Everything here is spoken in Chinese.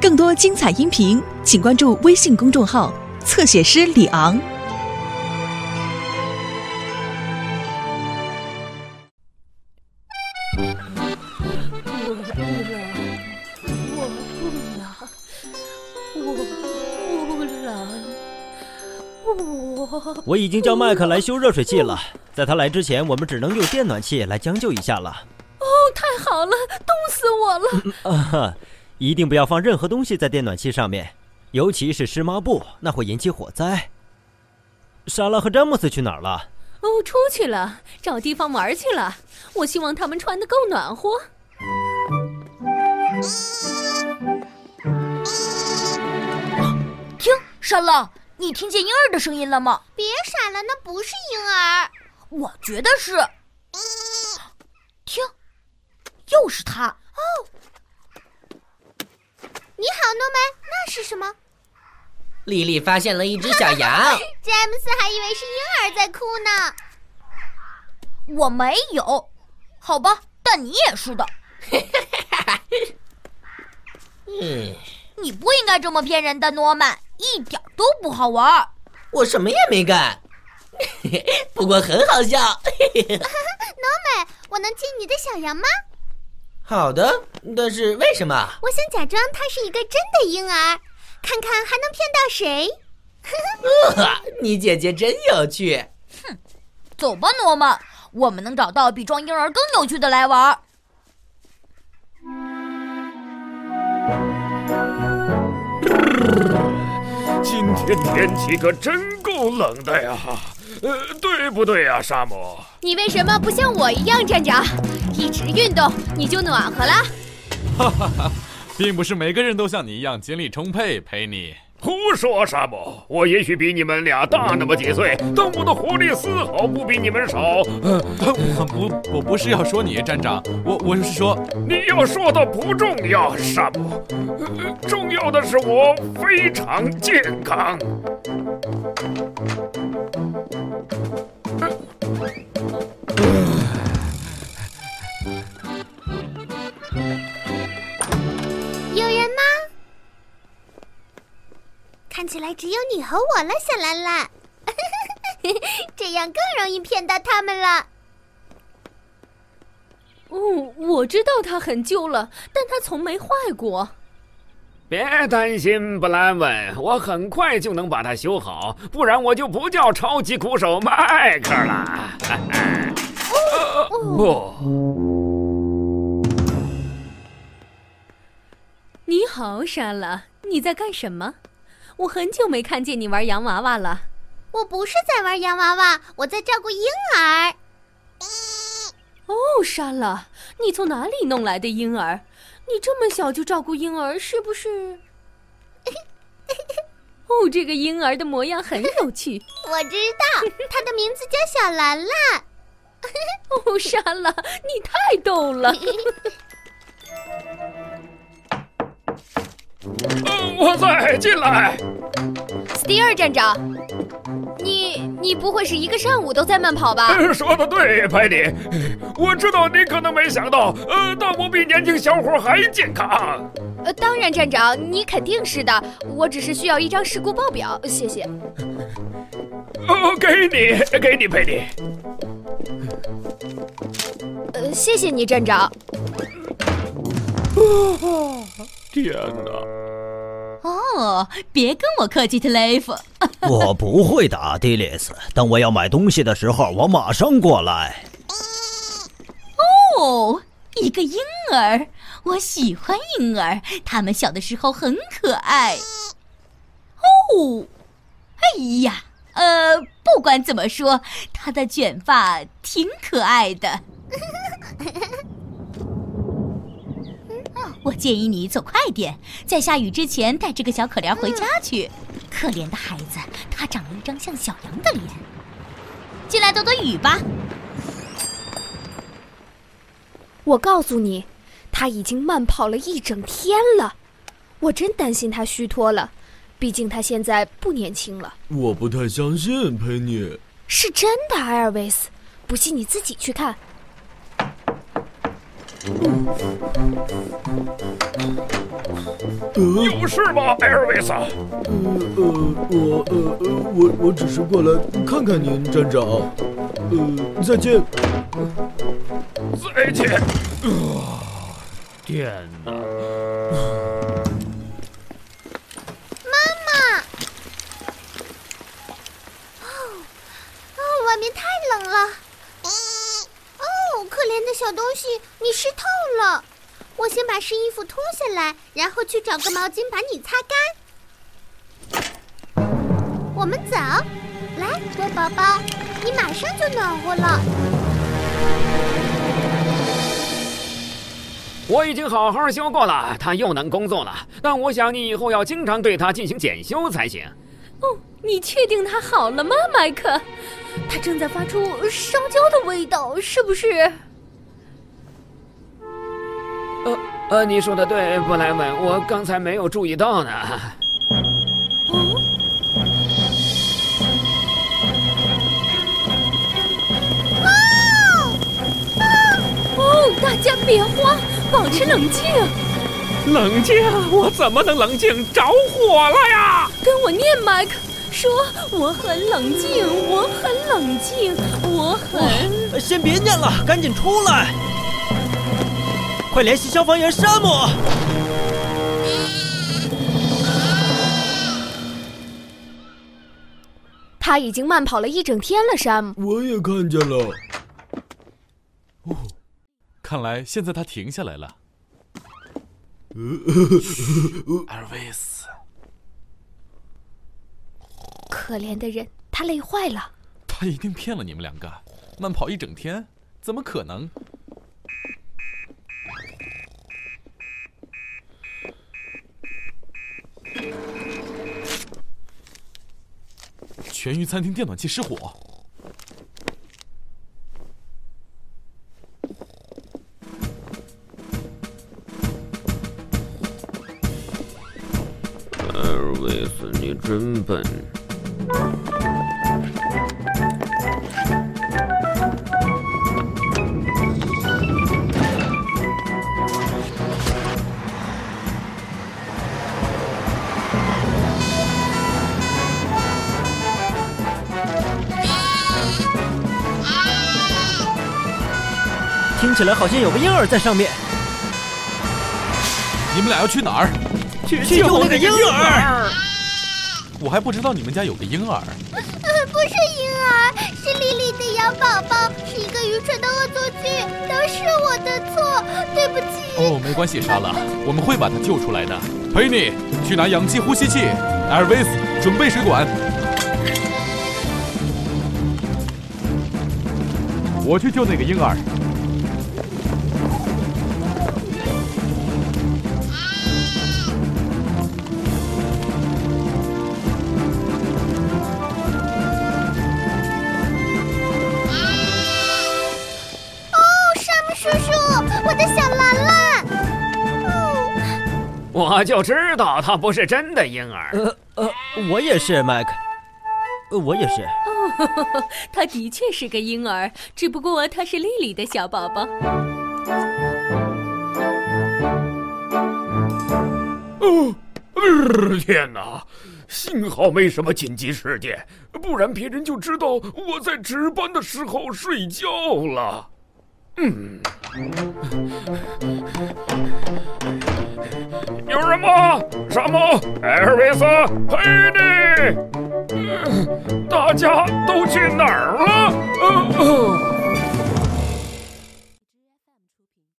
更多精彩音频，请关注微信公众号“侧写师李昂”。我不了，我不了，我不了，我我已经叫麦克来修热水器了，在他来之前，我们只能用电暖气来将就一下了。哦，太好了，冻死我了！啊哈，一定不要放任何东西在电暖器上面，尤其是湿抹布，那会引起火灾。莎拉和詹姆斯去哪儿了？哦，出去了，找地方玩去了。我希望他们穿的够暖和。听，莎拉，你听见婴儿的声音了吗？别傻了，那不是婴儿。我觉得是。听，又是他。哦，你好，诺曼，那是什么？莉莉发现了一只小羊。詹姆斯还以为是婴儿在哭呢。我没有，好吧，但你也是的。嗯，你不应该这么骗人的，诺曼，一点都不好玩。我什么也没干，不过很好笑。诺曼，我能亲你的小羊吗？好的，但是为什么？我想假装他是一个真的婴儿，看看还能骗到谁。呵 呃，你姐姐真有趣。哼，走吧，诺曼，我们能找到比装婴儿更有趣的来玩。今天天气可真够冷的呀，呃，对不对呀，沙漠？你为什么不像我一样，站长？一直运动你就暖和了。哈哈哈，并不是每个人都像你一样精力充沛，陪你。胡说，沙漠！我也许比你们俩大那么几岁，但我的活力丝毫不比你们少。呃，不，我不是要说你，站长，我我是说，你要说的不重要，沙姆。呃，重要的是我非常健康。起来只有你和我了，小兰兰。这样更容易骗到他们了。哦，我知道它很旧了，但它从没坏过。别担心，布兰文，我很快就能把它修好，不然我就不叫超级苦手迈克了。哦，你好，莎拉，你在干什么？我很久没看见你玩洋娃娃了。我不是在玩洋娃娃，我在照顾婴儿。哦，莎拉，你从哪里弄来的婴儿？你这么小就照顾婴儿，是不是？哦，这个婴儿的模样很有趣。我知道，他的名字叫小兰兰。哦，莎拉，你太逗了。呃，我在，进来。斯蒂尔站长，你你不会是一个上午都在慢跑吧？说的对，派迪。我知道你可能没想到，呃，但我比年轻小伙还健康。呃，当然，站长，你肯定是的。我只是需要一张事故报表，谢谢。哦，给你，给你，佩蒂。呃，谢谢你，站长。天哪！哦，别跟我客气，特雷弗。我不会的，迪丽斯。等我要买东西的时候，我马上过来。哦，一个婴儿，我喜欢婴儿，他们小的时候很可爱。哦，哎呀，呃，不管怎么说，他的卷发挺可爱的。我建议你走快点，在下雨之前带这个小可怜回家去。可怜的孩子，他长了一张像小羊的脸。进来躲躲雨吧。我告诉你，他已经慢跑了一整天了。我真担心他虚脱了，毕竟他现在不年轻了。我不太相信，佩妮。是真的，艾尔维斯。不信你自己去看。有事吗，艾尔维斯？呃呃，我呃呃，我我只是过来看看您，站长。呃，再见。再见。天哪！妈妈！哦哦，外面太冷了。哦，可怜的小东西，你湿透了。我先把湿衣服脱下来，然后去找个毛巾把你擦干。我们走，来，乖宝宝，你马上就暖和了。我已经好好修过了，它又能工作了。但我想你以后要经常对它进行检修才行。哦，你确定它好了吗，麦克？它正在发出烧焦的味道，是不是？呃呃，你说的对，布莱文，我刚才没有注意到呢。哦。哦，大家别慌，保持冷静。冷静？我怎么能冷静？着火了呀！跟我念，麦克，说我很冷静，我很冷静，我很……先别念了，赶紧出来！快联系消防员山姆！他已经慢跑了一整天了，山姆。我也看见了。哦，看来现在他停下来了。阿尔维斯，可怜的人，他累坏了。他一定骗了你们两个，慢跑一整天，怎么可能？全鱼餐厅电暖器失火。艾尔维斯，你真笨。听起来好像有个婴儿在上面。你们俩要去哪儿？去救那个婴儿。我还不知道你们家有个婴儿。不是婴儿，是丽丽的羊宝宝，是一个愚蠢的恶作剧，都是我的错，对不起。哦，没关系，莎拉，我们会把他救出来的。佩妮，去拿氧气呼吸器。艾尔维斯，准备水管。我去救那个婴儿。我就知道他不是真的婴儿。呃呃，我也是，麦克。呃，我也是。哦，他的确是个婴儿，只不过他是丽丽的小宝宝。哦，天哪！幸好没什么紧急事件，不然别人就知道我在值班的时候睡觉了。嗯。有人吗？什么？艾尔维斯，佩蒂，大家都去哪儿了？